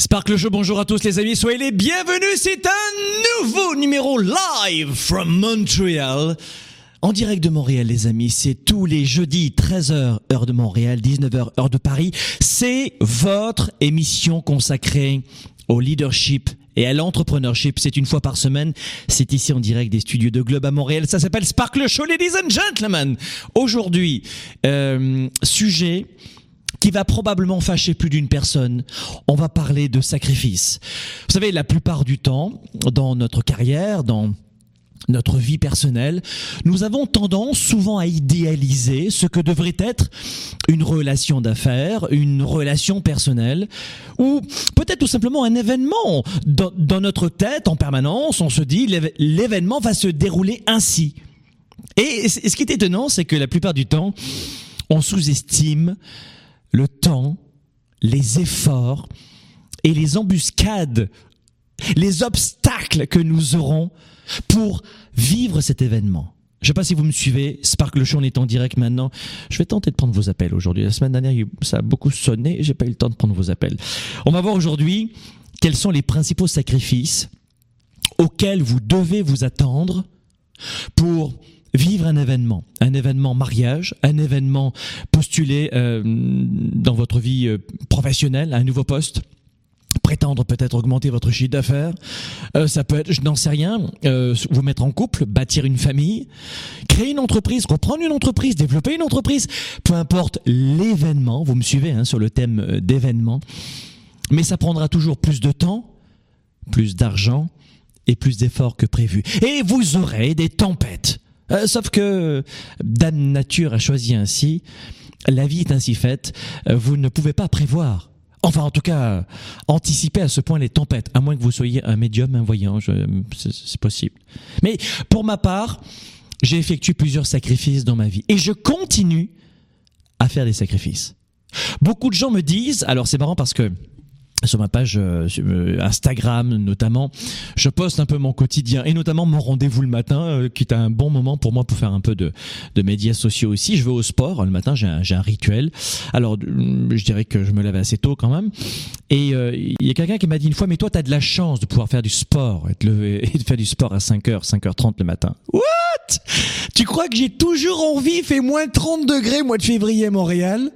Sparkle Show, bonjour à tous les amis, soyez les bienvenus, c'est un nouveau numéro live from Montreal. En direct de Montréal les amis, c'est tous les jeudis 13h heure de Montréal, 19h heure de Paris. C'est votre émission consacrée au leadership et à l'entrepreneurship. C'est une fois par semaine. C'est ici en direct des studios de Globe à Montréal. Ça s'appelle Sparkle Show, ladies and gentlemen. Aujourd'hui, euh, sujet qui va probablement fâcher plus d'une personne. On va parler de sacrifice. Vous savez, la plupart du temps, dans notre carrière, dans notre vie personnelle, nous avons tendance souvent à idéaliser ce que devrait être une relation d'affaires, une relation personnelle, ou peut-être tout simplement un événement. Dans, notre tête, en permanence, on se dit l'événement va se dérouler ainsi. Et ce qui est étonnant, c'est que la plupart du temps, on sous-estime le temps, les efforts et les embuscades, les obstacles que nous aurons pour vivre cet événement. Je sais pas si vous me suivez, Sparkle Show, on est en direct maintenant. Je vais tenter de prendre vos appels aujourd'hui. La semaine dernière, ça a beaucoup sonné j'ai pas eu le temps de prendre vos appels. On va voir aujourd'hui quels sont les principaux sacrifices auxquels vous devez vous attendre pour vivre un événement, un événement mariage, un événement postulé euh, dans votre vie euh, professionnelle, un nouveau poste prétendre peut-être augmenter votre chiffre d'affaires, euh, ça peut être, je n'en sais rien, vous mettre en couple, bâtir une famille, créer une entreprise, reprendre une entreprise, développer une entreprise, peu importe l'événement, vous me suivez hein, sur le thème d'événement, mais ça prendra toujours plus de temps, plus d'argent et plus d'efforts que prévu. Et vous aurez des tempêtes. Euh, sauf que Dame Nature a choisi ainsi, la vie est ainsi faite, euh, vous ne pouvez pas prévoir. Enfin, en tout cas, anticiper à ce point les tempêtes, à moins que vous soyez un médium, un voyant, c'est possible. Mais pour ma part, j'ai effectué plusieurs sacrifices dans ma vie et je continue à faire des sacrifices. Beaucoup de gens me disent, alors c'est marrant parce que sur ma page euh, Instagram notamment, je poste un peu mon quotidien et notamment mon rendez-vous le matin, euh, qui est un bon moment pour moi pour faire un peu de, de médias sociaux aussi. Je vais au sport le matin, j'ai un, un, rituel. Alors je dirais que je me lève assez tôt quand même. Et euh, il y a quelqu'un qui m'a dit une fois, mais toi tu as de la chance de pouvoir faire du sport et de, lever, et de faire du sport à 5h, 5h30 le matin. What? Tu crois que j'ai toujours envie, il fait moins 30 degrés mois de février Montréal?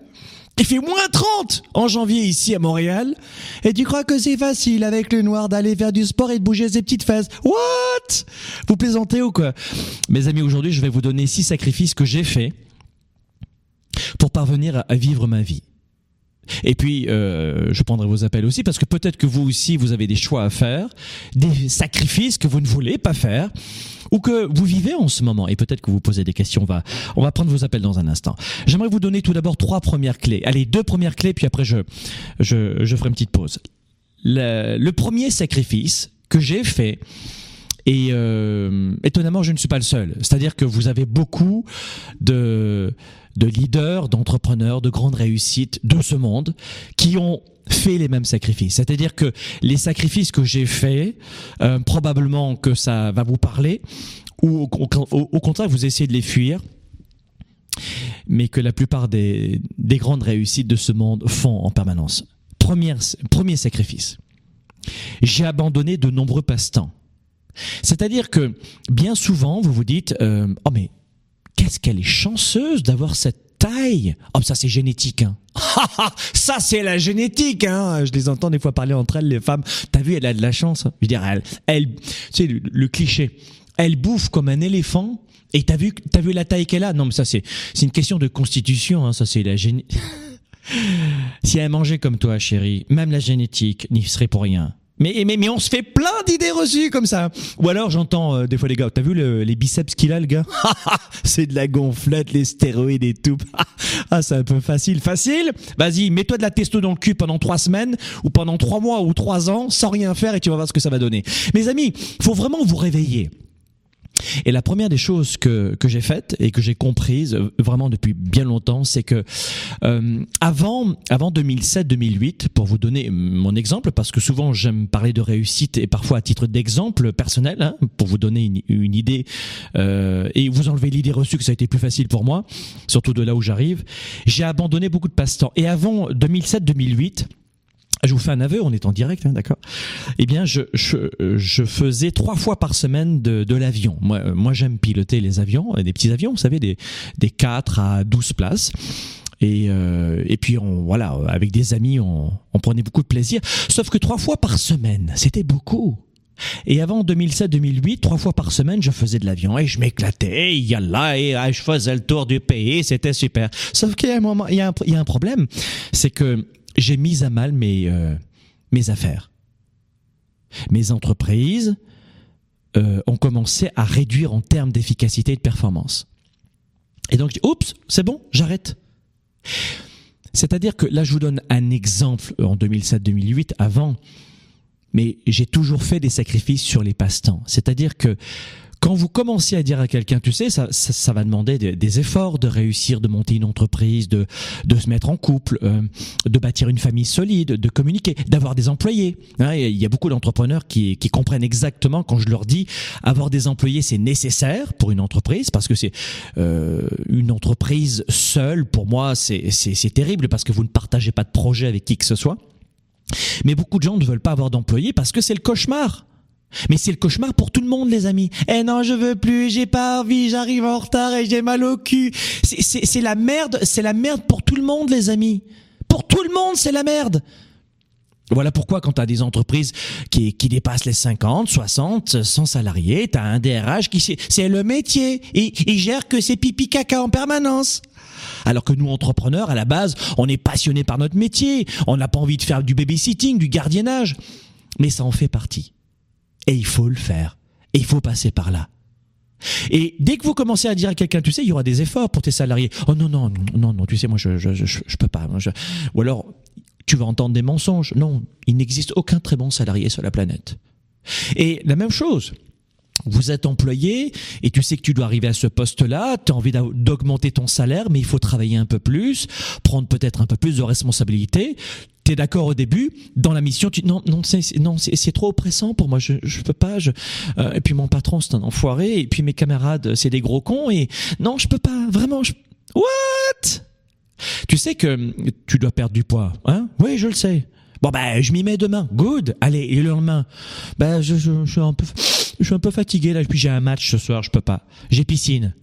Il fait moins 30 en janvier ici à Montréal. Et tu crois que c'est facile avec le noir d'aller faire du sport et de bouger ses petites fesses? What? Vous plaisantez ou quoi? Mes amis, aujourd'hui, je vais vous donner six sacrifices que j'ai faits pour parvenir à vivre ma vie. Et puis, euh, je prendrai vos appels aussi parce que peut-être que vous aussi, vous avez des choix à faire, des sacrifices que vous ne voulez pas faire ou que vous vivez en ce moment. Et peut-être que vous posez des questions. On va, on va prendre vos appels dans un instant. J'aimerais vous donner tout d'abord trois premières clés. Allez, deux premières clés, puis après, je, je, ferai une petite pause. Le, le premier sacrifice que j'ai fait, et euh, étonnamment, je ne suis pas le seul. C'est-à-dire que vous avez beaucoup de, de leaders, d'entrepreneurs, de grandes réussites de ce monde qui ont fait les mêmes sacrifices. C'est-à-dire que les sacrifices que j'ai faits, euh, probablement que ça va vous parler, ou au, contraire, vous essayez de les fuir, mais que la plupart des, des grandes réussites de ce monde font en permanence. Première, premier sacrifice. J'ai abandonné de nombreux passe-temps. C'est-à-dire que bien souvent, vous vous dites, euh, oh mais qu'est-ce qu'elle est chanceuse d'avoir cette taille. Oh, ça c'est génétique. Hein. ça c'est la génétique. Hein. Je les entends des fois parler entre elles, les femmes. T'as vu, elle a de la chance. Je veux dire, elle, elle tu sais, le, cliché. Elle bouffe comme un éléphant. Et t'as vu, t'as vu la taille qu'elle a? Non, mais ça c'est, c'est une question de constitution. Hein. Ça c'est la génétique. si elle mangeait comme toi, chérie, même la génétique n'y serait pour rien. Mais, mais, mais on se fait plein d'idées reçues comme ça. Ou alors j'entends euh, des fois les gars, t'as vu les biceps qu'il a le gars? C'est de la gonflette, les stéroïdes et tout. ah c'est un peu facile. Facile? Vas-y, mets-toi de la testo dans le cul pendant trois semaines ou pendant trois mois ou trois ans sans rien faire et tu vas voir ce que ça va donner. Mes amis, faut vraiment vous réveiller. Et la première des choses que, que j'ai faites et que j'ai comprises euh, vraiment depuis bien longtemps, c'est que euh, avant avant 2007-2008, pour vous donner mon exemple, parce que souvent j'aime parler de réussite et parfois à titre d'exemple personnel, hein, pour vous donner une, une idée euh, et vous enlever l'idée reçue que ça a été plus facile pour moi, surtout de là où j'arrive, j'ai abandonné beaucoup de passe-temps. Et avant 2007-2008, je vous fais un aveu, on est en direct, hein, d'accord Eh bien, je, je, je, faisais trois fois par semaine de, de l'avion. Moi, euh, moi j'aime piloter les avions, des petits avions, vous savez, des, des 4 à 12 places. Et, euh, et puis, on, voilà, avec des amis, on, on prenait beaucoup de plaisir. Sauf que trois fois par semaine, c'était beaucoup. Et avant 2007-2008, trois fois par semaine, je faisais de l'avion et je m'éclatais. Il y a là et je faisais le tour du pays, c'était super. Sauf qu'il y a un moment, y il y a un problème, c'est que j'ai mis à mal mes, euh, mes affaires. Mes entreprises euh, ont commencé à réduire en termes d'efficacité et de performance. Et donc, je oups, c'est bon, j'arrête. C'est-à-dire que là, je vous donne un exemple en 2007-2008, avant, mais j'ai toujours fait des sacrifices sur les passe-temps. C'est-à-dire que quand vous commencez à dire à quelqu'un, tu sais, ça, ça, va demander des, efforts de réussir, de monter une entreprise, de, de se mettre en couple, euh, de bâtir une famille solide, de communiquer, d'avoir des employés. Hein, il y a beaucoup d'entrepreneurs qui, qui comprennent exactement quand je leur dis avoir des employés, c'est nécessaire pour une entreprise parce que c'est euh, une entreprise seule. Pour moi, c'est terrible parce que vous ne partagez pas de projet avec qui que ce soit. Mais beaucoup de gens ne veulent pas avoir d'employés parce que c'est le cauchemar. Mais c'est le cauchemar pour tout le monde, les amis. Eh non, je veux plus, j'ai pas envie, j'arrive en retard et j'ai mal au cul. C'est la merde, c'est la merde pour tout le monde, les amis. Pour tout le monde, c'est la merde. Voilà pourquoi quand tu as des entreprises qui, qui dépassent les 50, 60, 100 salariés, tu as un DRH qui c'est le métier. Il, il gère que ses pipi caca en permanence. Alors que nous, entrepreneurs, à la base, on est passionnés par notre métier. On n'a pas envie de faire du babysitting, du gardiennage. Mais ça en fait partie. Et il faut le faire. Et il faut passer par là. Et dès que vous commencez à dire à quelqu'un, tu sais, il y aura des efforts pour tes salariés. Oh non, non, non, non, tu sais, moi, je, je, je, je peux pas. Ou alors, tu vas entendre des mensonges. Non, il n'existe aucun très bon salarié sur la planète. Et la même chose, vous êtes employé et tu sais que tu dois arriver à ce poste-là, tu as envie d'augmenter ton salaire, mais il faut travailler un peu plus, prendre peut-être un peu plus de responsabilités. Tu es d'accord au début, dans la mission, tu non non c'est non c'est trop oppressant pour moi, je je peux pas, je euh, et puis mon patron c'est un enfoiré et puis mes camarades c'est des gros cons et non, je peux pas, vraiment je What? Tu sais que tu dois perdre du poids, hein? Oui, je le sais. Bon ben, je m'y mets demain. Good. Allez, et le lendemain, ben je, je, je suis un peu je suis un peu fatigué là, puis j'ai un match ce soir, je peux pas. J'ai piscine.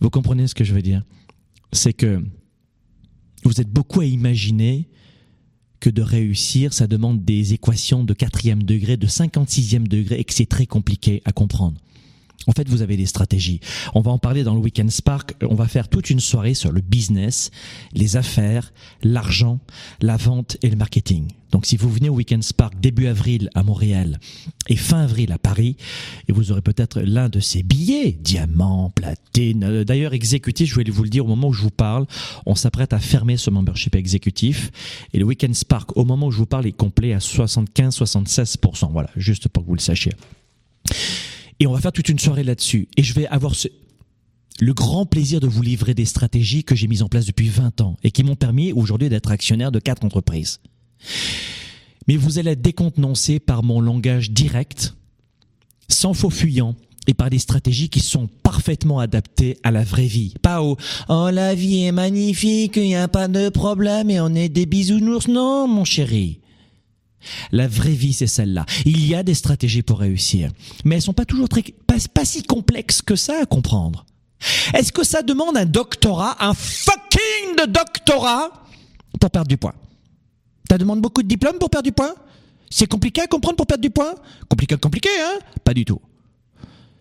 Vous comprenez ce que je veux dire? C'est que vous êtes beaucoup à imaginer que de réussir, ça demande des équations de quatrième degré, de 56e degré, et que c'est très compliqué à comprendre. En fait, vous avez des stratégies. On va en parler dans le Weekend Spark. On va faire toute une soirée sur le business, les affaires, l'argent, la vente et le marketing. Donc, si vous venez au Weekend Spark début avril à Montréal et fin avril à Paris, et vous aurez peut-être l'un de ces billets, diamant, platine. D'ailleurs, exécutif, je voulais vous le dire au moment où je vous parle, on s'apprête à fermer ce membership exécutif. Et le Weekend Spark, au moment où je vous parle, est complet à 75-76%. Voilà, juste pour que vous le sachiez. Et on va faire toute une soirée là-dessus. Et je vais avoir le grand plaisir de vous livrer des stratégies que j'ai mises en place depuis 20 ans et qui m'ont permis aujourd'hui d'être actionnaire de quatre entreprises. Mais vous allez être décontenancé par mon langage direct, sans faux fuyant, et par des stratégies qui sont parfaitement adaptées à la vraie vie. Pas au Oh la vie est magnifique, il n'y a pas de problème et on est des bisounours. Non, mon chéri. La vraie vie, c'est celle-là. Il y a des stratégies pour réussir, mais elles sont pas toujours très, pas, si complexes que ça à comprendre. Est-ce que ça demande un doctorat, un fucking de doctorat pour perdre du poids? Ça demande beaucoup de diplômes pour perdre du poids? C'est compliqué à comprendre pour perdre du poids? Compliqué, compliqué, hein? Pas du tout.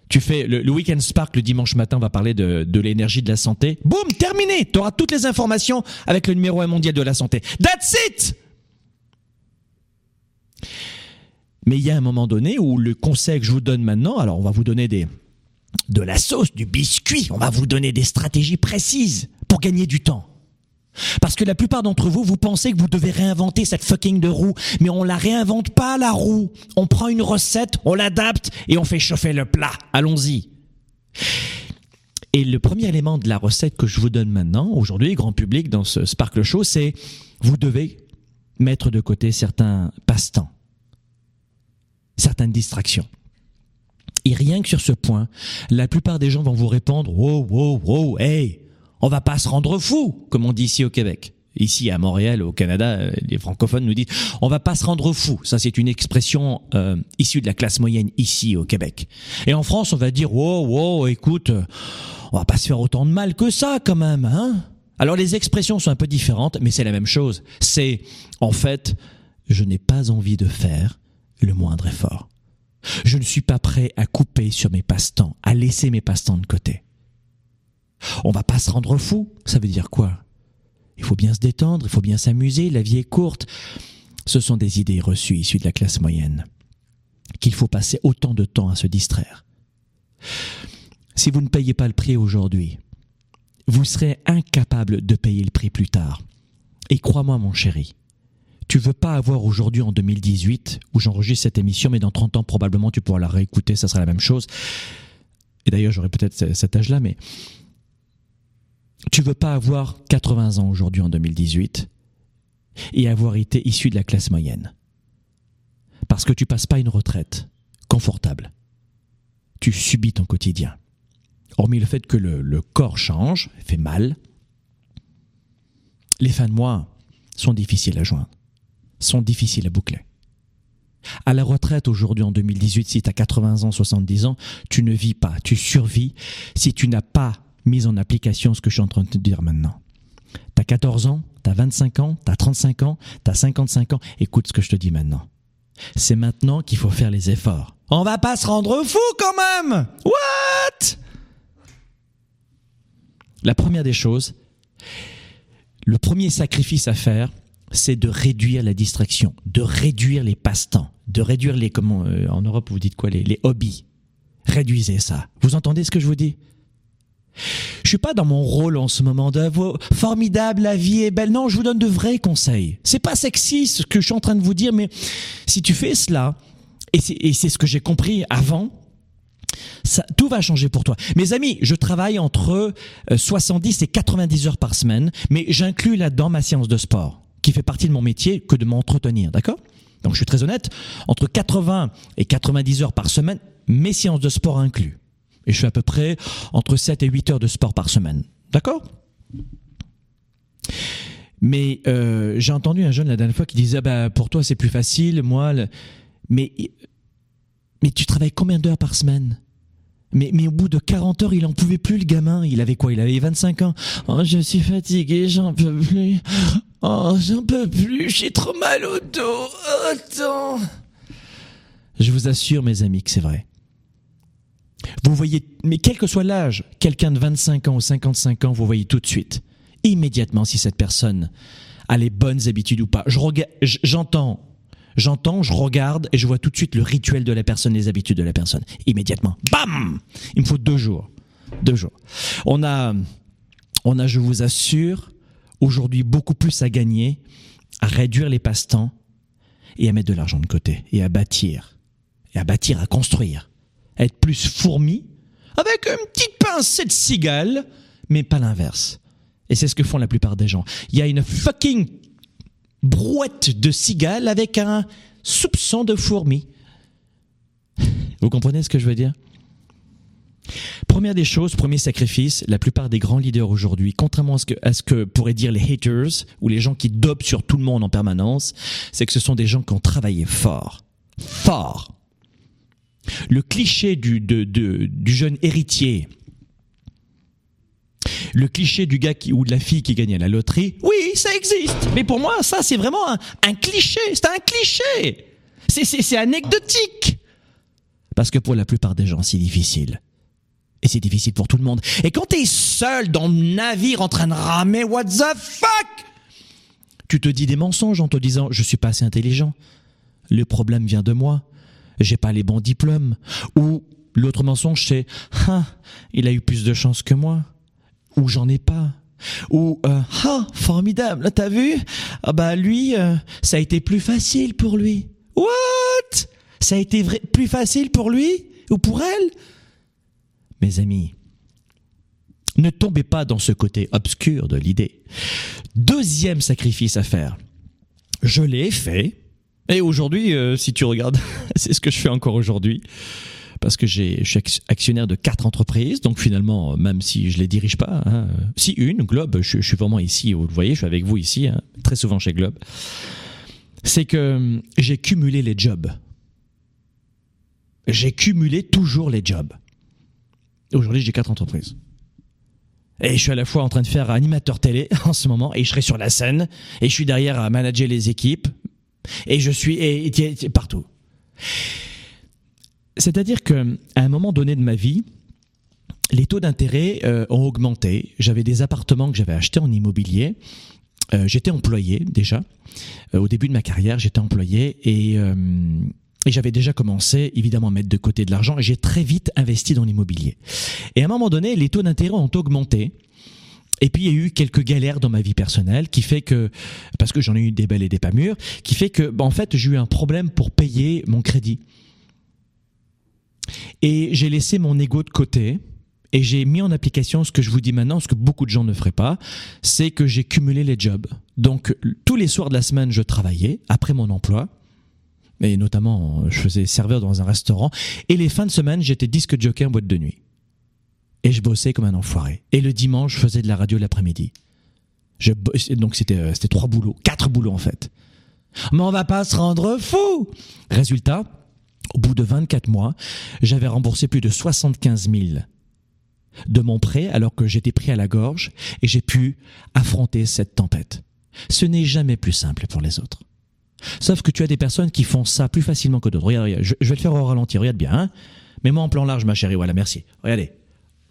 Tu fais le, Weekend Spark le dimanche matin, on va parler de, de l'énergie de la santé. Boum, terminé Tu auras toutes les informations avec le numéro 1 mondial de la santé. That's it Mais il y a un moment donné où le conseil que je vous donne maintenant, alors on va vous donner de la sauce, du biscuit, on va vous donner des stratégies précises pour gagner du temps. Parce que la plupart d'entre vous, vous pensez que vous devez réinventer cette fucking de roue, mais on la réinvente pas la roue. On prend une recette, on l'adapte et on fait chauffer le plat. Allons-y. Et le premier élément de la recette que je vous donne maintenant, aujourd'hui, grand public, dans ce Sparkle Show, c'est vous devez mettre de côté certains passe-temps, certaines distractions. Et rien que sur ce point, la plupart des gens vont vous répondre Wow, wow, wow, hey, on va pas se rendre fou, comme on dit ici au Québec. Ici à Montréal, au Canada, euh, les francophones nous disent on va pas se rendre fou. Ça, c'est une expression euh, issue de la classe moyenne ici au Québec. Et en France, on va dire wow, wow, écoute, on va pas se faire autant de mal que ça quand même, hein Alors les expressions sont un peu différentes, mais c'est la même chose. C'est en fait, je n'ai pas envie de faire le moindre effort. Je ne suis pas prêt à couper sur mes passe-temps, à laisser mes passe-temps de côté. On va pas se rendre fou, ça veut dire quoi? Il faut bien se détendre, il faut bien s'amuser, la vie est courte. Ce sont des idées reçues issues de la classe moyenne. Qu'il faut passer autant de temps à se distraire. Si vous ne payez pas le prix aujourd'hui, vous serez incapable de payer le prix plus tard. Et crois-moi mon chéri, tu veux pas avoir aujourd'hui en 2018, où j'enregistre cette émission, mais dans 30 ans probablement tu pourras la réécouter, ça sera la même chose. Et d'ailleurs j'aurai peut-être cet âge-là, mais tu veux pas avoir 80 ans aujourd'hui en 2018 et avoir été issu de la classe moyenne. Parce que tu passes pas une retraite confortable. Tu subis ton quotidien. Hormis le fait que le, le corps change, fait mal, les fins de mois sont difficiles à joindre sont difficiles à boucler. À la retraite aujourd'hui en 2018, si tu as 80 ans, 70 ans, tu ne vis pas, tu survis si tu n'as pas mis en application ce que je suis en train de te dire maintenant. Tu as 14 ans, tu as 25 ans, tu as 35 ans, tu as 55 ans, écoute ce que je te dis maintenant. C'est maintenant qu'il faut faire les efforts. On va pas se rendre fou quand même What? La première des choses, le premier sacrifice à faire, c'est de réduire la distraction, de réduire les passe-temps, de réduire les comment euh, en Europe vous dites quoi les, les hobbies. Réduisez ça. Vous entendez ce que je vous dis? Je suis pas dans mon rôle en ce moment de formidable, la vie est belle. Non, je vous donne de vrais conseils. C'est pas sexy ce que je suis en train de vous dire, mais si tu fais cela, et c'est ce que j'ai compris avant, ça, tout va changer pour toi. Mes amis, je travaille entre 70 euh, et 90 heures par semaine, mais j'inclus là-dedans ma séance de sport qui fait partie de mon métier que de m'entretenir, d'accord? Donc je suis très honnête, entre 80 et 90 heures par semaine, mes séances de sport inclus. Et je fais à peu près entre 7 et 8 heures de sport par semaine. D'accord? Mais euh, j'ai entendu un jeune la dernière fois qui disait bah pour toi c'est plus facile, moi mais mais tu travailles combien d'heures par semaine? Mais, mais au bout de 40 heures, il en pouvait plus, le gamin. Il avait quoi? Il avait 25 ans. Oh, je suis fatigué, j'en peux plus. Oh, j'en peux plus, j'ai trop mal au dos. Oh, attends. Je vous assure, mes amis, que c'est vrai. Vous voyez, mais quel que soit l'âge, quelqu'un de 25 ans ou 55 ans, vous voyez tout de suite, immédiatement, si cette personne a les bonnes habitudes ou pas. J'entends J'entends, je regarde et je vois tout de suite le rituel de la personne, les habitudes de la personne. Immédiatement. Bam Il me faut deux jours. Deux jours. On a, on a, je vous assure, aujourd'hui beaucoup plus à gagner, à réduire les passe-temps et à mettre de l'argent de côté et à bâtir. Et à bâtir, à construire. À être plus fourmi avec une petite pincée de cigale, mais pas l'inverse. Et c'est ce que font la plupart des gens. Il y a une fucking brouette de cigale avec un soupçon de fourmi. Vous comprenez ce que je veux dire? Première des choses, premier sacrifice, la plupart des grands leaders aujourd'hui, contrairement à ce, que, pourraient dire les haters ou les gens qui dopent sur tout le monde en permanence, c'est que ce sont des gens qui ont travaillé fort. Fort. Le cliché du jeune héritier le cliché du gars qui, ou de la fille qui gagne à la loterie, oui, ça existe. Mais pour moi, ça, c'est vraiment un, cliché. C'est un cliché. C'est, c'est, c'est anecdotique. Parce que pour la plupart des gens, c'est difficile. Et c'est difficile pour tout le monde. Et quand t'es seul dans le navire en train de ramer, what the fuck? Tu te dis des mensonges en te disant, je suis pas assez intelligent. Le problème vient de moi. J'ai pas les bons diplômes. Ou l'autre mensonge, c'est, ah, il a eu plus de chance que moi. Ou j'en ai pas. Ou, euh, ah, formidable, t'as vu? Ah bah lui, euh, ça a été plus facile pour lui. What? Ça a été vrai- plus facile pour lui? Ou pour elle? Mes amis, ne tombez pas dans ce côté obscur de l'idée. Deuxième sacrifice à faire. Je l'ai fait. Et aujourd'hui, euh, si tu regardes, c'est ce que je fais encore aujourd'hui. Parce que je suis ac- actionnaire de quatre entreprises, donc finalement, euh, même si je les dirige pas, hein, euh, si une, Globe, je, suis vraiment ici, vous le voyez, je suis avec vous ici, hein, très souvent chez Globe, c'est que euh, j'ai cumulé les jobs. J'ai cumulé toujours les jobs. Aujourd'hui, j'ai quatre entreprises. Et je suis à la fois en train de faire animateur télé en ce moment, et je serai sur la scène, et je suis derrière à manager les équipes, et je suis partout. C'est-à-dire que à un moment donné de ma vie, les taux d'intérêt euh, ont augmenté. J'avais des appartements que j'avais achetés en immobilier. Euh, j'étais employé déjà. Euh, au début de ma carrière, j'étais employé et, euh, et j'avais déjà commencé évidemment à mettre de côté de l'argent et j'ai très vite investi dans l'immobilier. Et à un moment donné, les taux d'intérêt ont augmenté. Et puis il y a eu quelques galères dans ma vie personnelle qui fait que parce que j'en ai eu des belles et des pas mûres, qui fait que bah, en fait j'ai eu un problème pour payer mon crédit. Et j'ai laissé mon ego de côté et j'ai mis en application ce que je vous dis maintenant, ce que beaucoup de gens ne feraient pas, c'est que j'ai cumulé les jobs. Donc tous les soirs de la semaine, je travaillais après mon emploi. Et notamment, je faisais serveur dans un restaurant. Et les fins de semaine, j'étais disque jockey en boîte de nuit. Et je bossais comme un enfoiré. Et le dimanche, je faisais de la radio l'après-midi. Donc c'était euh, c'était trois boulots, quatre boulots en fait. Mais on va pas se rendre fou. Résultat, au bout de 24 mois, j'avais remboursé plus de 75 000 de mon prêt alors que j'étais pris à la gorge et j'ai pu affronter cette tempête. Ce n'est jamais plus simple pour les autres. Sauf que tu as des personnes qui font ça plus facilement que d'autres. Regarde, regarde, je, vais le faire au ralenti, regarde bien. Hein Mets-moi en plan large, ma chérie. Voilà, merci. Regardez.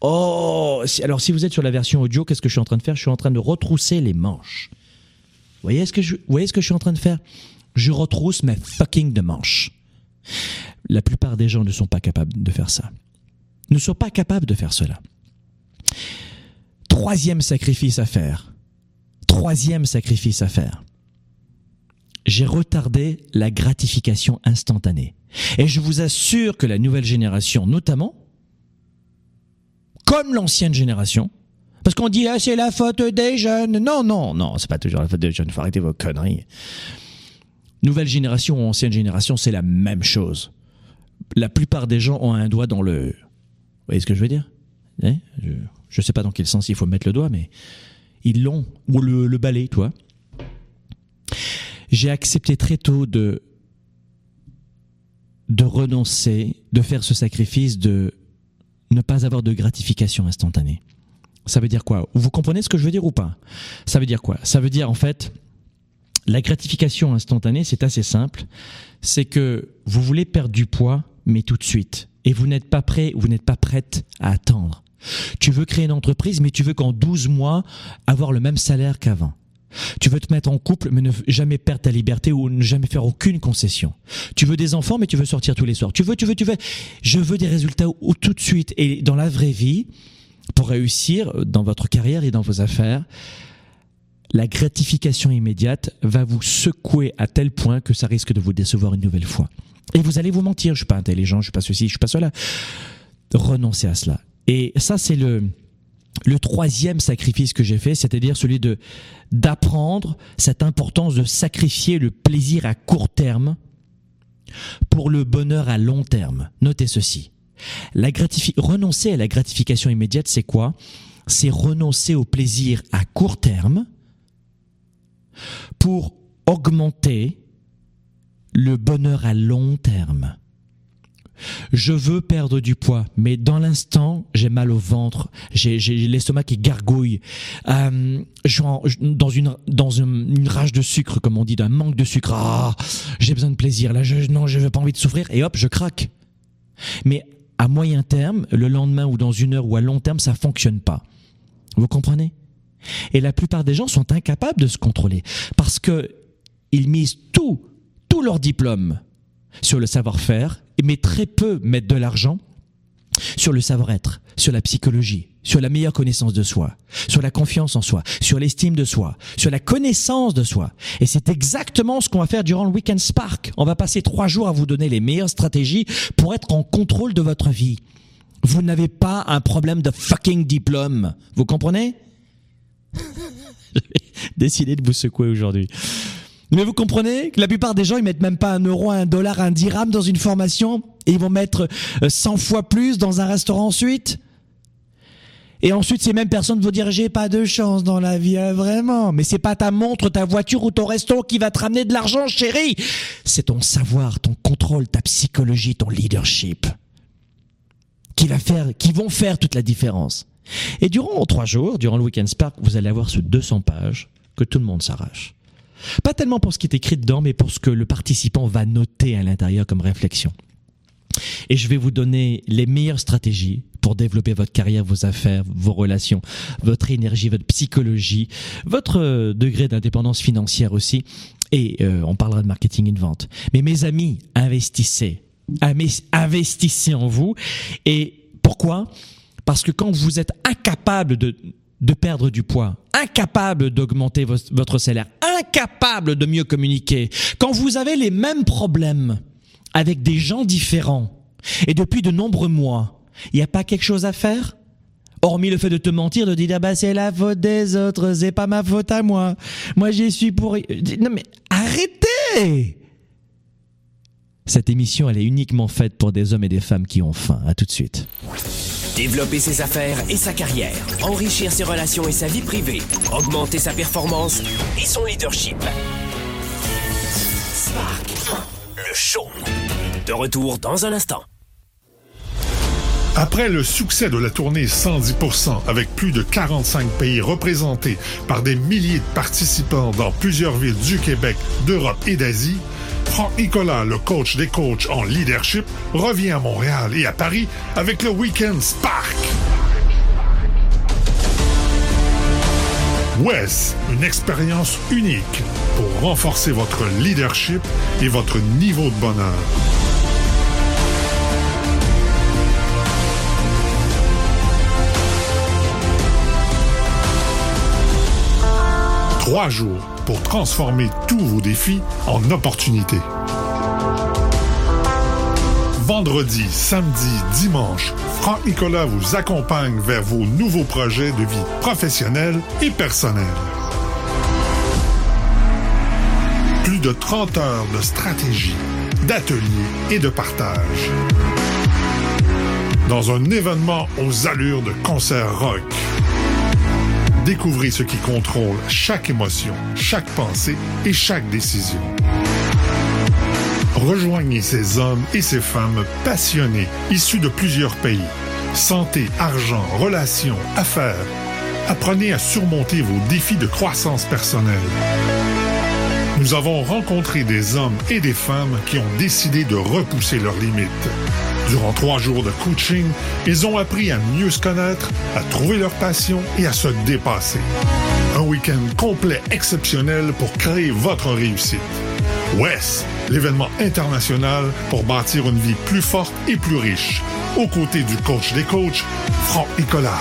Oh, alors si vous êtes sur la version audio, qu'est-ce que je suis en train de faire? Je suis en train de retrousser les manches. Vous voyez ce que je, vous voyez ce que je suis en train de faire? Je retrousse mes fucking de manches. La plupart des gens ne sont pas capables de faire ça. Ne sont pas capables de faire cela. Troisième sacrifice à faire. Troisième sacrifice à faire. J'ai retardé la gratification instantanée. Et je vous assure que la nouvelle génération, notamment, comme l'ancienne génération, parce qu'on dit, ah, c'est la faute des jeunes. Non, non, non, c'est pas toujours la faute des jeunes. Faut arrêter vos conneries. Nouvelle génération ou ancienne génération, c'est la même chose. La plupart des gens ont un doigt dans le. Vous voyez ce que je veux dire? Hein? Je ne sais pas dans quel sens il faut mettre le doigt, mais ils l'ont. Ou le, le balai, toi. J'ai accepté très tôt de de renoncer, de faire ce sacrifice de ne pas avoir de gratification instantanée. Ça veut dire quoi? Vous comprenez ce que je veux dire ou pas? Ça veut dire quoi? Ça veut dire en fait la gratification instantanée, c'est assez simple. C'est que vous voulez perdre du poids, mais tout de suite. Et vous n'êtes pas prêt, vous n'êtes pas prête à attendre. Tu veux créer une entreprise, mais tu veux qu'en 12 mois, avoir le même salaire qu'avant. Tu veux te mettre en couple, mais ne jamais perdre ta liberté ou ne jamais faire aucune concession. Tu veux des enfants, mais tu veux sortir tous les soirs. Tu veux, tu veux, tu veux. Je veux des résultats ou tout de suite. Et dans la vraie vie, pour réussir dans votre carrière et dans vos affaires, la gratification immédiate va vous secouer à tel point que ça risque de vous décevoir une nouvelle fois. Et vous allez vous mentir, je suis pas intelligent, je suis pas ceci, je suis pas cela. Renoncez à cela. Et ça, c'est le, le troisième sacrifice que j'ai fait, c'est-à-dire celui de d'apprendre cette importance de sacrifier le plaisir à court terme pour le bonheur à long terme. Notez ceci. La gratifi- renoncer à la gratification immédiate, c'est quoi? C'est renoncer au plaisir à court terme pour augmenter le bonheur à long terme. je veux perdre du poids, mais dans l'instant, j'ai mal au ventre, j'ai l'estomac qui gargouille, euh, suis dans une rage de sucre, comme on dit, d'un manque de sucre. Ah, j'ai besoin de plaisir. Là, je, non, je veux pas envie de souffrir, et hop, je craque. Mais à moyen terme, le lendemain ou dans une heure ou à long terme, ça fonctionne pas. Vous comprenez? Et la plupart des gens sont incapables de se contrôler parce que ils misent tout, tout leur diplôme sur le savoir-faire, mais très peu mettent de l'argent sur le savoir-être, sur la psychologie, sur la meilleure connaissance de soi, sur la confiance en soi, sur l'estime de soi, sur la connaissance de soi. Et c'est exactement ce qu'on va faire durant le Weekend Spark. On va passer trois jours à vous donner les meilleures stratégies pour être en contrôle de votre vie. Vous n'avez pas un problème de fucking diplôme. Vous comprenez? Décidez de vous secouer aujourd'hui. Mais vous comprenez que la plupart des gens, ils mettent même pas un euro, un dollar, un dirham dans une formation et ils vont mettre 100 euh, fois plus dans un restaurant ensuite. Et ensuite, ces mêmes personnes vont dire j'ai pas de chance dans la vie, hein, vraiment. Mais c'est pas ta montre, ta voiture ou ton resto qui va te ramener de l'argent, chérie. C'est ton savoir, ton contrôle, ta psychologie, ton leadership qui va faire, qui vont faire toute la différence. Et durant trois jours, durant le Weekend Spark, vous allez avoir ce 200 pages que tout le monde s'arrache. Pas tellement pour ce qui est écrit dedans, mais pour ce que le participant va noter à l'intérieur comme réflexion. Et je vais vous donner les meilleures stratégies pour développer votre carrière, vos affaires, vos relations, votre énergie, votre psychologie, votre euh, degré d'indépendance financière aussi. Et euh, on parlera de marketing et de vente. Mais mes amis, investissez. Investissez en vous. Et pourquoi? Parce que quand vous êtes incapable de de perdre du poids, incapable d'augmenter votre salaire, incapable de mieux communiquer, quand vous avez les mêmes problèmes avec des gens différents et depuis de nombreux mois, il n'y a pas quelque chose à faire? Hormis le fait de te mentir, de dire ah bah c'est la faute des autres, c'est pas ma faute à moi. Moi j'y suis pour. Non mais arrêtez Cette émission elle est uniquement faite pour des hommes et des femmes qui ont faim. À tout de suite. Développer ses affaires et sa carrière, enrichir ses relations et sa vie privée, augmenter sa performance et son leadership. Spark, le show. De retour dans un instant. Après le succès de la tournée 110% avec plus de 45 pays représentés par des milliers de participants dans plusieurs villes du Québec, d'Europe et d'Asie, Franck Nicolas, le coach des coachs en leadership, revient à Montréal et à Paris avec le Weekend Spark. WES, une expérience unique pour renforcer votre leadership et votre niveau de bonheur. Trois jours pour transformer tous vos défis en opportunités. Vendredi, samedi, dimanche, Franck Nicolas vous accompagne vers vos nouveaux projets de vie professionnelle et personnelle. Plus de 30 heures de stratégie, d'ateliers et de partage. Dans un événement aux allures de concert rock Découvrez ce qui contrôle chaque émotion, chaque pensée et chaque décision. Rejoignez ces hommes et ces femmes passionnés, issus de plusieurs pays. Santé, argent, relations, affaires. Apprenez à surmonter vos défis de croissance personnelle. Nous avons rencontré des hommes et des femmes qui ont décidé de repousser leurs limites Durant trois jours de coaching, ils ont appris à mieux se connaître, à trouver leur passion et à se dépasser. Un week-end complet exceptionnel pour créer votre réussite. WES, l'événement international pour bâtir une vie plus forte et plus riche. Aux côtés du coach des coachs, Franck Nicolas.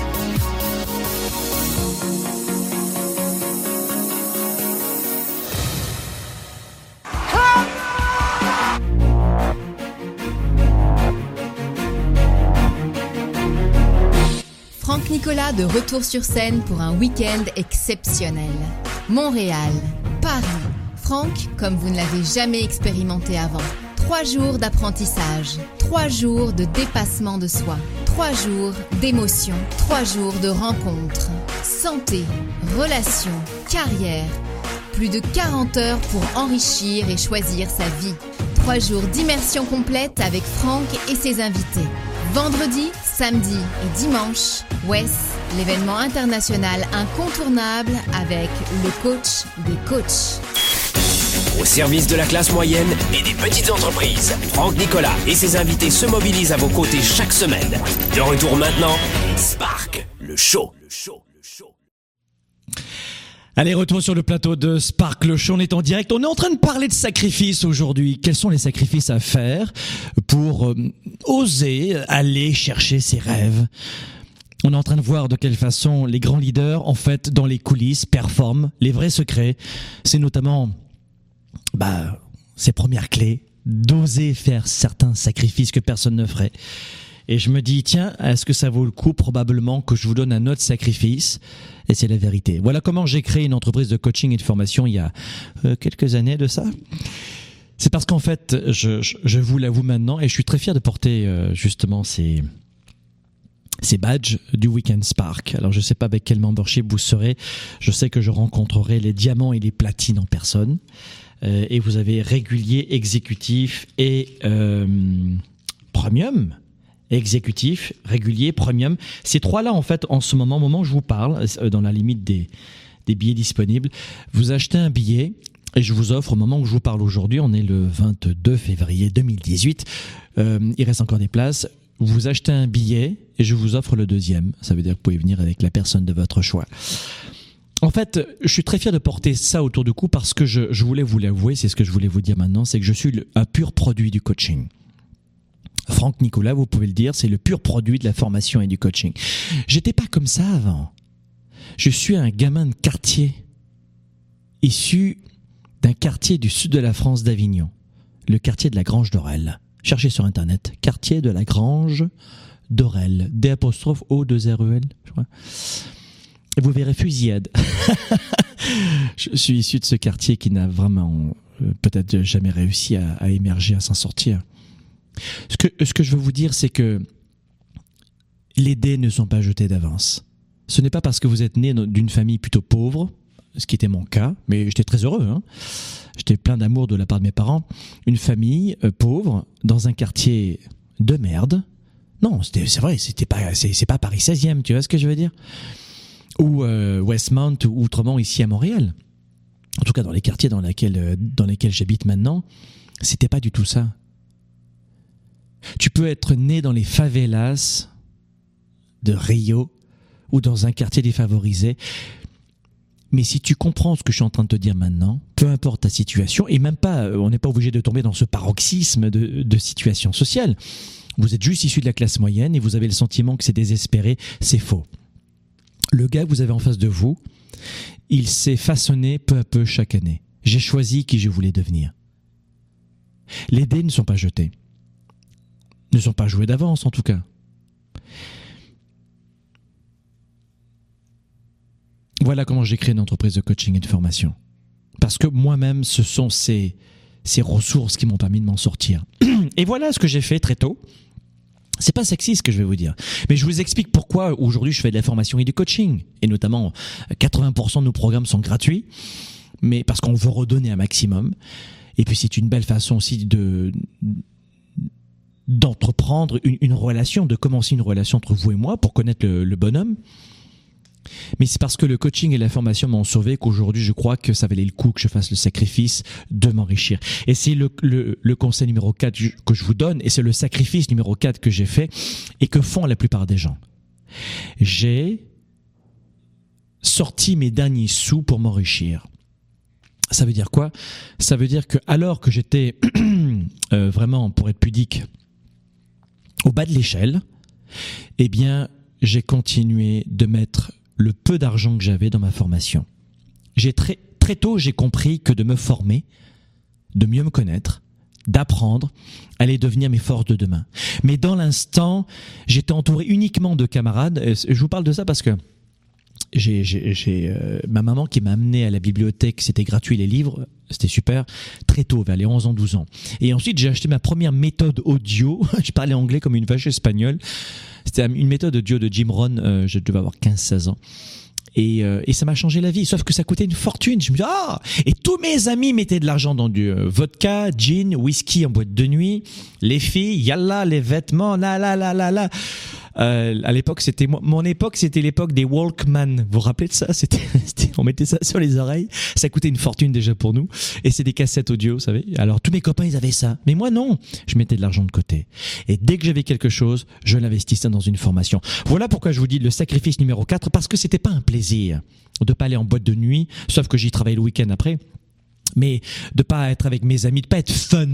De retour sur scène pour un week-end exceptionnel. Montréal, Paris, Franck comme vous ne l'avez jamais expérimenté avant. Trois jours d'apprentissage, trois jours de dépassement de soi, trois jours d'émotion, trois jours de rencontres. Santé, relations, carrière. Plus de 40 heures pour enrichir et choisir sa vie. Trois jours d'immersion complète avec Franck et ses invités. Vendredi, samedi et dimanche, WES, l'événement international incontournable avec le coach des coachs. Au service de la classe moyenne et des petites entreprises, Franck Nicolas et ses invités se mobilisent à vos côtés chaque semaine. De retour maintenant, Spark, le show. Le show. Le show. Allez, retour sur le plateau de Spark, le show, on est en direct. On est en train de parler de sacrifices aujourd'hui. Quels sont les sacrifices à faire pour euh, oser aller chercher ses rêves? On est en train de voir de quelle façon les grands leaders, en fait, dans les coulisses, performent. Les vrais secrets, c'est notamment bah, ces premières clés, d'oser faire certains sacrifices que personne ne ferait. Et je me dis, tiens, est-ce que ça vaut le coup probablement que je vous donne un autre sacrifice? Et c'est la vérité. Voilà comment j'ai créé une entreprise de coaching et de formation il y a euh, quelques années de ça. C'est parce qu'en fait, je, je, je vous l'avoue maintenant, et je suis très fier de porter euh, justement ces, ces badges du Weekend Spark. Alors je ne sais pas avec quel membership vous serez. Je sais que je rencontrerai les diamants et les platines en personne. Euh, et vous avez régulier, exécutif et euh, premium. Exécutif, régulier, premium. Ces trois-là, en fait, en ce moment, au moment où je vous parle, euh, dans la limite des, billets disponibles, vous achetez un billet et je vous offre, au moment où je vous parle aujourd'hui, on est le 22 février 2018, euh, il reste encore des places, vous achetez un billet et je vous offre le deuxième. Ça veut dire que vous pouvez venir avec la personne de votre choix. En fait, je suis très fier de porter ça autour du cou parce que je, voulais vous l'avouer, c'est ce que je voulais vous dire maintenant, c'est que je suis un pur produit du coaching. Franck Nicolas, vous pouvez le dire, c'est le pur produit de la formation et du coaching. J'étais pas comme ça avant. Je suis un gamin de quartier, issu d'un quartier du sud de la France d'Avignon, le quartier de la Grange d'Orel. Cherchez sur internet, quartier de la Grange d'Orel, D apostrophe O 2 R E L, je crois. Et vous verrez fusillade. je suis issu de ce quartier qui n'a vraiment euh, peut-être jamais réussi à, émerger, à s'en sortir. Ce que, ce que je veux vous dire, c'est que les dés ne sont pas jetés d'avance. Ce n'est pas parce que vous êtes né d'une famille plutôt pauvre, ce qui était mon cas, mais j'étais très heureux. Hein. J'étais plein d'amour de la part de mes parents. Une famille euh, pauvre dans un quartier de merde. Non, c'est vrai, c'était pas, c'est, pas Paris 16e, tu vois ce que je veux dire? Ou euh, Westmount ou Outremont ici à Montréal. En tout cas, dans les quartiers dans lesquels, euh, dans lesquels j'habite maintenant, c'était pas du tout ça. Tu peux être né dans les favelas de Rio ou dans un quartier défavorisé. Mais si tu comprends ce que je suis en train de te dire maintenant, peu importe ta situation, et même pas, on n'est pas obligé de tomber dans ce paroxysme de, de situation sociale. Vous êtes juste issu de la classe moyenne et vous avez le sentiment que c'est désespéré, c'est faux. Le gars que vous avez en face de vous, il s'est façonné peu à peu chaque année. J'ai choisi qui je voulais devenir. Les dés ne sont pas jetés. Ne sont pas joués d'avance en tout cas. Voilà comment j'ai créé une entreprise de coaching et de formation. Parce que moi-même, ce sont ces, ces ressources qui m'ont permis de m'en sortir. Et voilà ce que j'ai fait très tôt. C'est pas sexy ce que je vais vous dire, mais je vous explique pourquoi aujourd'hui je fais de la formation et du coaching, et notamment 80% de nos programmes sont gratuits, mais parce qu'on veut redonner un maximum. Et puis c'est une belle façon aussi de d'entreprendre une, relation, de commencer une relation entre vous et moi pour connaître le, bonhomme. Mais c'est parce que le coaching et la formation m'ont sauvé qu'aujourd'hui je crois que ça valait le coup que je fasse le sacrifice de m'enrichir. Et c'est le, le, conseil numéro 4 que je vous donne et c'est le sacrifice numéro 4 que j'ai fait et que font la plupart des gens. J'ai sorti mes derniers sous pour m'enrichir. Ça veut dire quoi? Ça veut dire que alors que j'étais euh, vraiment, pour être pudique, au bas de l'échelle, eh bien, j'ai continué de mettre le peu d'argent que j'avais dans ma formation. J'ai très, très tôt, j'ai compris que de me former, de mieux me connaître, d'apprendre, allait devenir mes forces de demain. Mais dans l'instant, j'étais entouré uniquement de camarades. Je vous parle de ça parce que j'ai euh, ma maman qui m'a amené à la bibliothèque, c'était gratuit les livres, c'était super, très tôt, vers les 11 ans, 12 ans. Et ensuite, j'ai acheté ma première méthode audio, je parlais anglais comme une vache espagnole, c'était une méthode audio de Jim Rohn, euh, je devais avoir 15-16 ans. Et, euh, et, ça m'a changé la vie. Sauf que ça coûtait une fortune. Je me dis ah Et tous mes amis mettaient de l'argent dans du vodka, gin, whisky en boîte de nuit, les filles, yalla, les vêtements, la la la la la. Euh, à l'époque, c'était mon époque, c'était l'époque des Walkman. Vous vous rappelez de ça? C'était, on mettait ça sur les oreilles. Ça coûtait une fortune déjà pour nous. Et c'est des cassettes audio, vous savez. Alors tous mes copains, ils avaient ça, mais moi non. Je mettais de l'argent de côté. Et dès que j'avais quelque chose, je l'investissais dans une formation. Voilà pourquoi je vous dis le sacrifice numéro 4 parce que c'était pas un plaisir de pas aller en boîte de nuit, sauf que j'y travaillais le week-end après mais de pas être avec mes amis, de pas être fun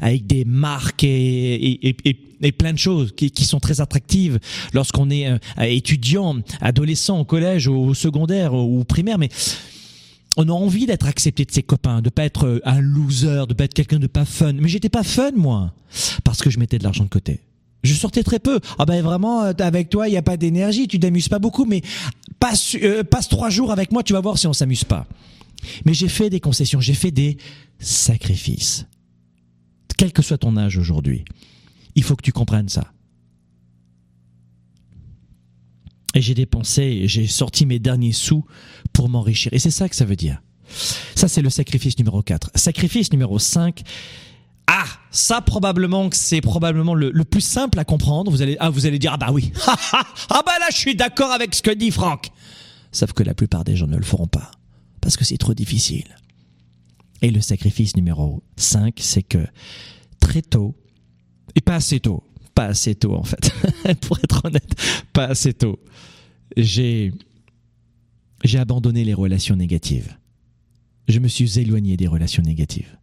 avec des marques et, et, et, et plein de choses qui, qui, sont très attractives lorsqu'on est euh, étudiant, adolescent, au collège, au secondaire ou au primaire, mais on a envie d'être accepté de ses copains, de pas être euh, un loser, de pas être quelqu'un de pas fun. Mais j'étais pas fun moi, parce que je mettais de l'argent de côté. Je sortais très peu. Ah ben vraiment, euh, avec toi, il y a pas d'énergie, tu t'amuses pas beaucoup, mais passe, passe trois jours avec moi, tu vas voir si on s'amuse pas. Mais j'ai fait des concessions, j'ai fait des sacrifices. Quel que soit ton âge aujourd'hui, il faut que tu comprennes ça. Et j'ai dépensé, j'ai sorti mes derniers sous pour m'enrichir. Et c'est ça que ça veut dire. Ça, c'est le sacrifice numéro 4. Sacrifice numéro 5. Ah, ça probablement que c'est probablement le, plus simple à comprendre. Vous allez, ah, vous allez dire, ah bah oui. ah bah là, je suis d'accord avec ce que dit Franck. Sauf que la plupart des gens ne le feront pas parce que c'est trop difficile. Et le sacrifice numéro 5, c'est que très tôt, et pas assez tôt, pas assez tôt en fait, pour être honnête, pas assez tôt, j'ai, abandonné les relations négatives. Je me suis éloigné des relations négatives.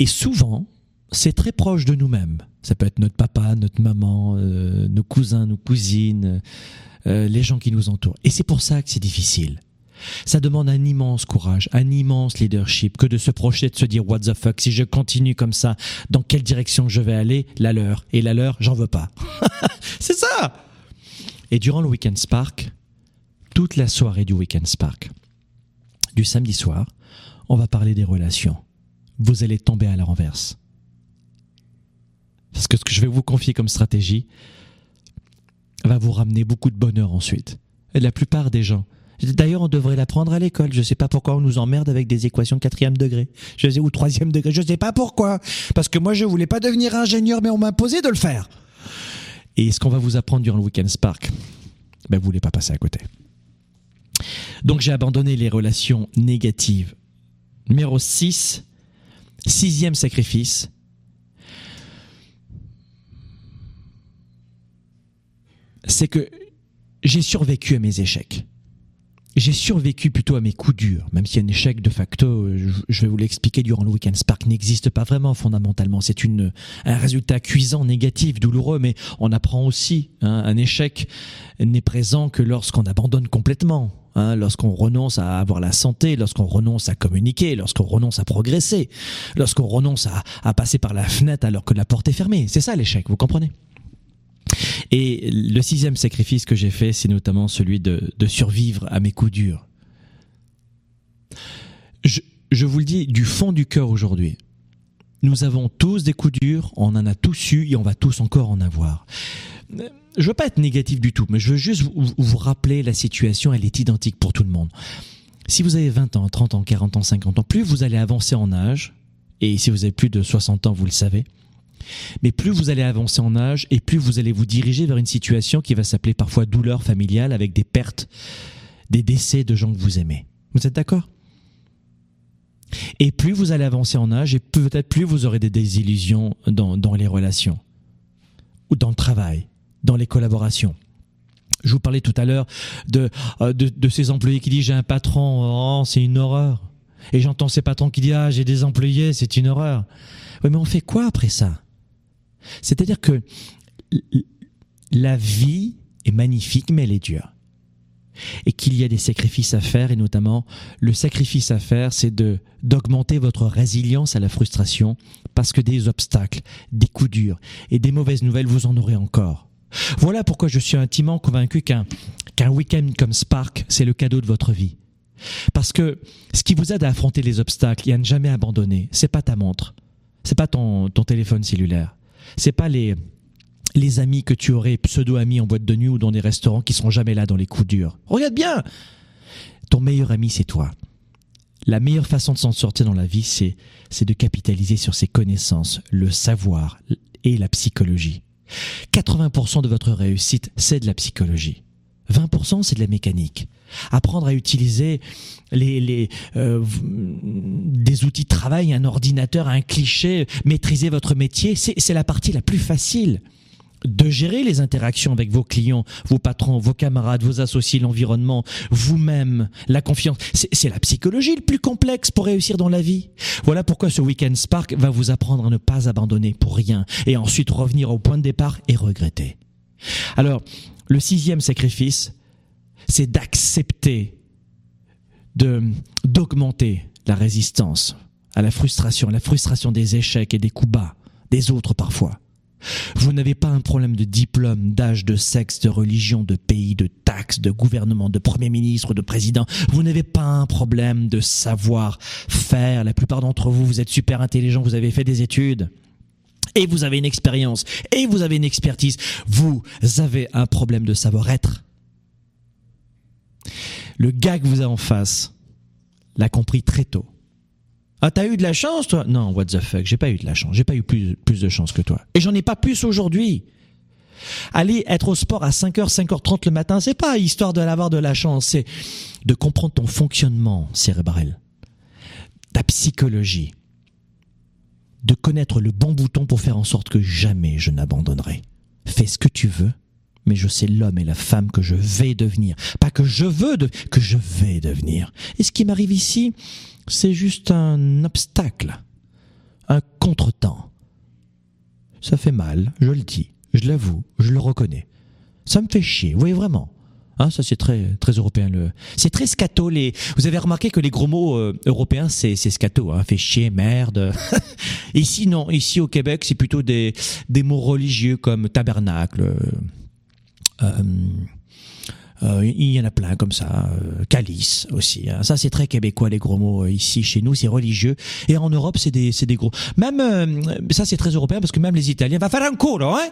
Et souvent, c'est très proche de nous-mêmes. Ça peut être notre papa, notre maman, euh, nos cousins, nos cousines, euh, les gens qui nous entourent. Et c'est pour ça que c'est difficile. Ça demande un immense courage, un immense leadership que de se projeter, de se dire what the fuck, si je continue comme ça, dans quelle direction je vais aller, la leur. Et la leur, j'en veux pas. C'est ça Et durant le Weekend Spark, toute la soirée du Weekend Spark, du samedi soir, on va parler des relations. Vous allez tomber à la renverse. Parce que ce que je vais vous confier comme stratégie va vous ramener beaucoup de bonheur ensuite. Et la plupart des gens D'ailleurs, on devrait l'apprendre à l'école. Je ne sais pas pourquoi on nous emmerde avec des équations quatrième degré. Je sais, ou troisième degré. Je ne sais pas pourquoi. Parce que moi, je voulais pas devenir ingénieur, mais on m'a imposé de le faire. Et ce qu'on va vous apprendre durant le Weekend Spark, ben, vous voulez pas passer à côté. Donc, j'ai abandonné les relations négatives. Numéro 6, sixième sacrifice. C'est que j'ai survécu à mes échecs j'ai survécu plutôt à mes coups durs, même si un échec de facto, je vais vous l'expliquer durant le week-end Spark, n'existe pas vraiment fondamentalement. C'est une un résultat cuisant, négatif, douloureux, mais on apprend aussi. Hein, un échec n'est présent que lorsqu'on abandonne complètement. Hein, lorsqu'on renonce à avoir la santé, lorsqu'on renonce à communiquer, lorsqu'on renonce à progresser, lorsqu'on renonce à passer par la fenêtre alors que la porte est fermée. C'est ça l'échec, vous comprenez? Et le sixième sacrifice que j'ai fait, c'est notamment celui de, survivre à mes coups durs. Je, vous le dis du fond du cœur aujourd'hui. Nous avons tous des coups durs, on en a tous eu et on va tous encore en avoir. Je veux pas être négatif du tout, mais je veux juste vous, vous rappeler la situation, elle est identique pour tout le monde. si vous avez 20 ans, 30 ans, 40 ans, 50 ans, plus vous allez avancer en âge, et si vous avez plus de 60 ans, vous le savez, mais plus vous allez avancer en âge et plus vous allez vous diriger vers une situation qui va s'appeler parfois douleur familiale avec des pertes, des décès de gens que vous aimez. Vous êtes d'accord? Et plus vous allez avancer en âge et peut-être plus vous aurez des désillusions dans, les relations ou dans le travail, dans les collaborations. Je vous parlais tout à l'heure de, euh, ces employés qui disent j'ai un patron, oh, c'est une horreur. Et j'entends ces patrons qui disent ah j'ai des employés, c'est une horreur. Oui mais on fait quoi après ça? C'est-à-dire que la vie est magnifique mais elle est dure. Et qu'il y a des sacrifices à faire et notamment le sacrifice à faire c'est de d'augmenter votre résilience à la frustration parce que des obstacles, des coups durs et des mauvaises nouvelles vous en aurez encore. Voilà pourquoi je suis intimement convaincu qu'un qu'un week-end comme Spark, c'est le cadeau de votre vie. Parce que ce qui vous aide à affronter les obstacles et à ne jamais abandonner, c'est pas ta montre, c'est pas ton, ton téléphone cellulaire, c'est pas les, les amis que tu aurais pseudo-amis en boîte de nuit ou dans des restaurants qui seront jamais là dans les coups durs. Regarde bien! Ton meilleur ami, c'est toi. La meilleure façon de s'en sortir dans la vie, c'est, c'est de capitaliser sur ses connaissances, le savoir et la psychologie. 80% de votre réussite, c'est de la psychologie. 20% c'est de la mécanique. Apprendre à utiliser les, les euh, des outils de travail, un ordinateur, un cliché, maîtriser votre métier, c'est la partie la plus facile de gérer les interactions avec vos clients, vos patrons, vos camarades, vos associés, l'environnement, vous-même, la confiance. C'est la psychologie le plus complexe pour réussir dans la vie. Voilà pourquoi ce Weekend Spark va vous apprendre à ne pas abandonner pour rien et ensuite revenir au point de départ et regretter. Alors, le sixième sacrifice, c'est d'accepter d'augmenter la résistance à la frustration, la frustration des échecs et des coups bas, des autres parfois. Vous n'avez pas un problème de diplôme, d'âge, de sexe, de religion, de pays, de taxes, de gouvernement, de premier ministre, de président. Vous n'avez pas un problème de savoir faire. La plupart d'entre vous, vous êtes super intelligents, vous avez fait des études. Et vous avez une expérience. Et vous avez une expertise. Vous avez un problème de savoir-être. Le gars que vous avez en face l'a compris très tôt. Ah, t'as eu de la chance, toi? Non, what the fuck, j'ai pas eu de la chance. J'ai pas eu plus, plus de chance que toi. Et j'en ai pas plus aujourd'hui. Aller être au sport à 5h, 5h30 le matin, c'est pas histoire de l'avoir de la chance, c'est de comprendre ton fonctionnement cérébral, ta psychologie, de connaître le bon bouton pour faire en sorte que jamais je n'abandonnerai. Fais ce que tu veux, mais je sais l'homme et la femme que je vais devenir. Pas que je veux, de, que je vais devenir. Et ce qui m'arrive ici, c'est juste un obstacle, un contretemps. Ça fait mal, je le dis, je l'avoue, je le reconnais. Ça me fait chier, voyez vraiment. Hein, ça c'est très très européen. Le... C'est très scato. Les... Vous avez remarqué que les gros mots euh, européens c'est c'est scato. Hein, fait chier, merde. ici non. Ici au Québec c'est plutôt des des mots religieux comme tabernacle. Euh, euh, il y en a plein comme ça, euh, calice aussi. Hein. Ça c'est très québécois les gros mots euh, ici chez nous, c'est religieux. Et en Europe c'est des c'est des gros. Même euh, ça c'est très européen parce que même les Italiens va faire un cours, hein.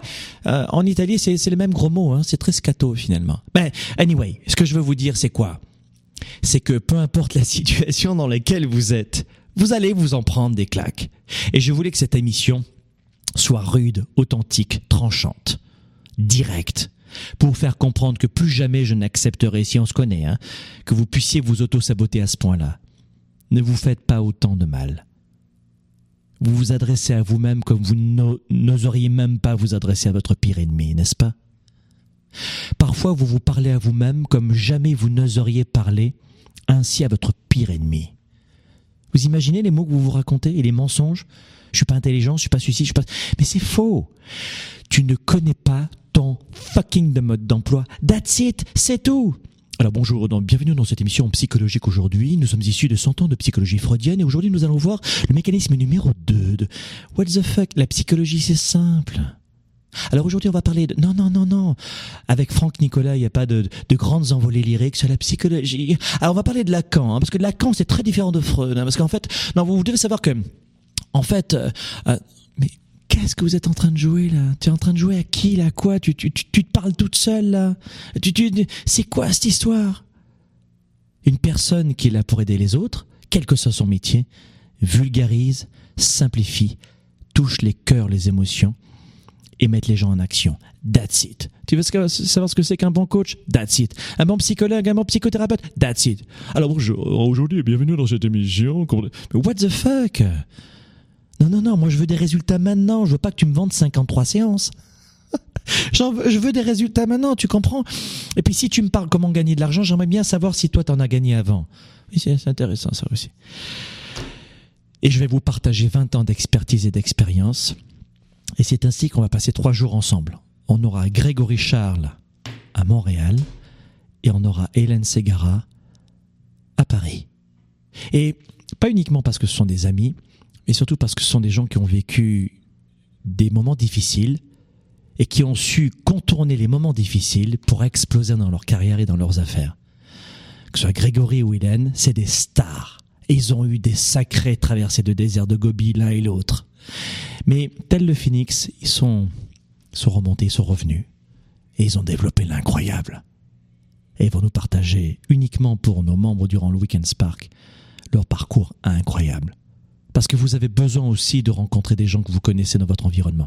Euh, en Italie c'est les mêmes gros mots, hein. c'est très scato finalement. Ben anyway, ce que je veux vous dire c'est quoi? C'est que peu importe la situation dans laquelle vous êtes, vous allez vous en prendre des claques. Et je voulais que cette émission soit rude, authentique, tranchante, directe pour faire comprendre que plus jamais je n'accepterai, si on se connaît, hein, que vous puissiez vous auto-saboter à ce point-là. Ne vous faites pas autant de mal. Vous vous adressez à vous-même comme vous n'oseriez même pas vous adresser à votre pire ennemi, n'est-ce pas? Parfois, vous vous parlez à vous-même comme jamais vous n'oseriez parler ainsi à votre pire ennemi. Vous imaginez les mots que vous vous racontez et les mensonges? Je suis pas intelligent, je suis pas suicide, je suis pas... Mais c'est faux. Tu ne connais pas ton fucking de mode d'emploi. That's it, c'est tout. Alors bonjour, donc bienvenue dans cette émission psychologique aujourd'hui. Nous sommes issus de 100 ans de psychologie freudienne et aujourd'hui nous allons voir le mécanisme numéro 2 de What the fuck? La psychologie c'est simple. Alors aujourd'hui on va parler de... Non, non, non, non. Avec Franck Nicolas, il n'y a pas de, de, grandes envolées lyriques sur la psychologie. Alors on va parler de Lacan, hein, parce que Lacan c'est très différent de Freud. Hein, parce qu'en fait, non, vous devez savoir que... En fait, euh, euh, mais qu'est-ce que vous êtes en train de jouer là? Tu es en train de jouer à qui là? Quoi? Tu, tu, tu, te parles toute seule là? Tu, tu, C'est quoi cette histoire? Une personne qui est là pour aider les autres, quel que soit son métier, vulgarise, simplifie, touche les cœurs, les émotions et met les gens en action. That's it. Tu veux savoir ce que c'est qu'un bon coach? That's it. Un bon psychologue, un bon psychothérapeute? That's it. Alors aujourd'hui bienvenue dans cette émission. What the fuck? Non, non, non, moi je veux des résultats maintenant. Je veux pas que tu me vendes 53 séances. je veux des résultats maintenant, tu comprends? Et puis si tu me parles comment gagner de l'argent, j'aimerais bien savoir si toi t'en as gagné avant. Oui, c'est intéressant ça aussi. Et je vais vous partager 20 ans d'expertise et d'expérience. Et c'est ainsi qu'on va passer trois jours ensemble. On aura Grégory Charles à Montréal et on aura Hélène Segara à Paris. Et pas uniquement parce que ce sont des amis, mais surtout parce que ce sont des gens qui ont vécu des moments difficiles et qui ont su contourner les moments difficiles pour exploser dans leur carrière et dans leurs affaires. Que ce soit Grégory ou Hélène, c'est des stars. Ils ont eu des sacrées traversées de désert de Gobi l'un et l'autre. Mais tel le phénix, ils sont, sont remontés, ils sont revenus. Et ils ont développé l'incroyable. Et vont nous partager uniquement pour nos membres durant le Weekend Spark leur parcours incroyable. Parce que vous avez besoin aussi de rencontrer des gens que vous connaissez dans votre environnement.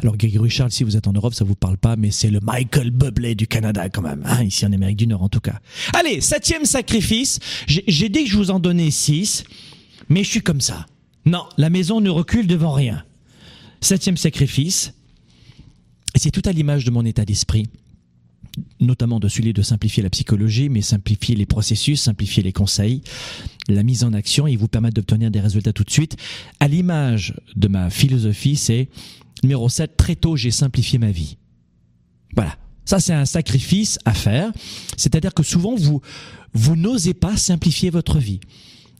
Alors Grégory Charles, si vous êtes en Europe, ça vous parle pas, mais c'est le Michael Bublé du Canada quand même, hein, ici en Amérique du Nord en tout cas. Allez, septième sacrifice. J'ai dit que je vous en donnais six, mais je suis comme ça. Non, la maison ne recule devant rien. Septième sacrifice, c'est tout à l'image de mon état d'esprit, notamment de celui de simplifier la psychologie, mais simplifier les processus, simplifier les conseils, la mise en action et vous permettre d'obtenir des résultats tout de suite. À l'image de ma philosophie, c'est Numéro 7, très tôt, j'ai simplifié ma vie. Voilà. Ça, c'est un sacrifice à faire. C'est-à-dire que souvent, vous, vous n'osez pas simplifier votre vie.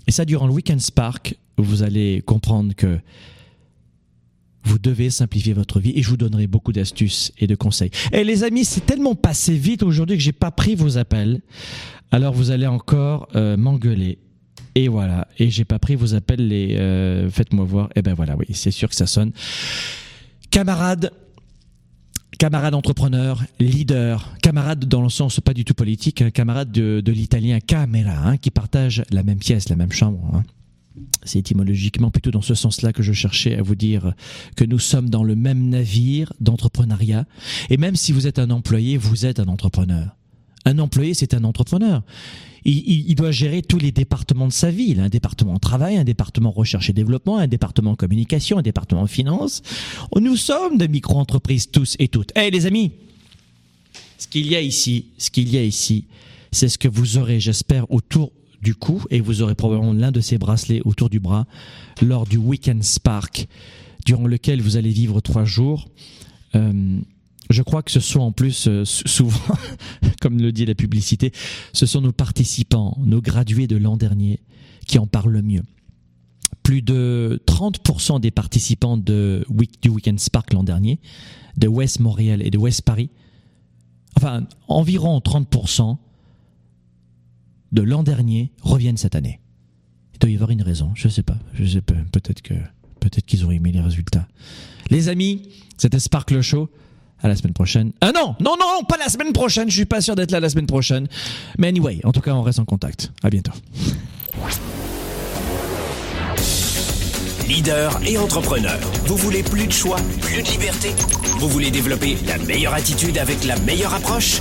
Et ça, durant le Weekend Spark, vous allez comprendre que vous devez simplifier votre vie et je vous donnerai beaucoup d'astuces et de conseils. Et les amis, c'est tellement passé vite aujourd'hui que j'ai pas pris vos appels. Alors vous allez encore euh, m'engueuler. Et voilà. Et j'ai pas pris vos appels. Les euh, faites-moi voir. Et eh ben voilà, oui, c'est sûr que ça sonne. Camarades, camarades entrepreneurs, leaders, camarades dans le sens pas du tout politique, hein, camarades de, l'italien Camera, hein, qui partagent la même pièce, la même chambre. Hein. C'est étymologiquement plutôt dans ce sens-là que je cherchais à vous dire que nous sommes dans le même navire d'entrepreneuriat. Et même si vous êtes un employé, vous êtes un entrepreneur. Un employé, c'est un entrepreneur il, doit gérer tous les départements de sa vie. Il a un département travail, un département recherche et développement, un département communication, un département finance. Nous sommes des micro-entreprises tous et toutes. Eh les amis, ce qu'il y a ici, ce qu'il y a ici, c'est ce que vous aurez, j'espère, autour du cou et vous aurez probablement l'un de ces bracelets autour du bras lors du Weekend Spark, durant lequel vous allez vivre trois jours. Euh, je crois que ce sont en plus euh, souvent, comme le dit la publicité, ce sont nos participants, nos gradués de l'an dernier qui en parlent le mieux. Plus de 30% des participants de du Weekend Spark l'an dernier, de West Montréal et de West Paris, enfin environ 30% de l'an dernier reviennent cette année. Il doit y avoir une raison, je sais pas, je sais pas, peut-être que peut-être qu'ils ont aimé les résultats. Les amis, c'était Spark le Show. À la semaine prochaine. Ah non, non, non, pas la semaine prochaine. Je suis pas sûr d'être là la semaine prochaine. Mais anyway, en tout cas, on reste en contact. À bientôt. Leader et entrepreneur. Vous voulez plus de choix, plus de liberté? Vous voulez développer la meilleure attitude avec la meilleure approche?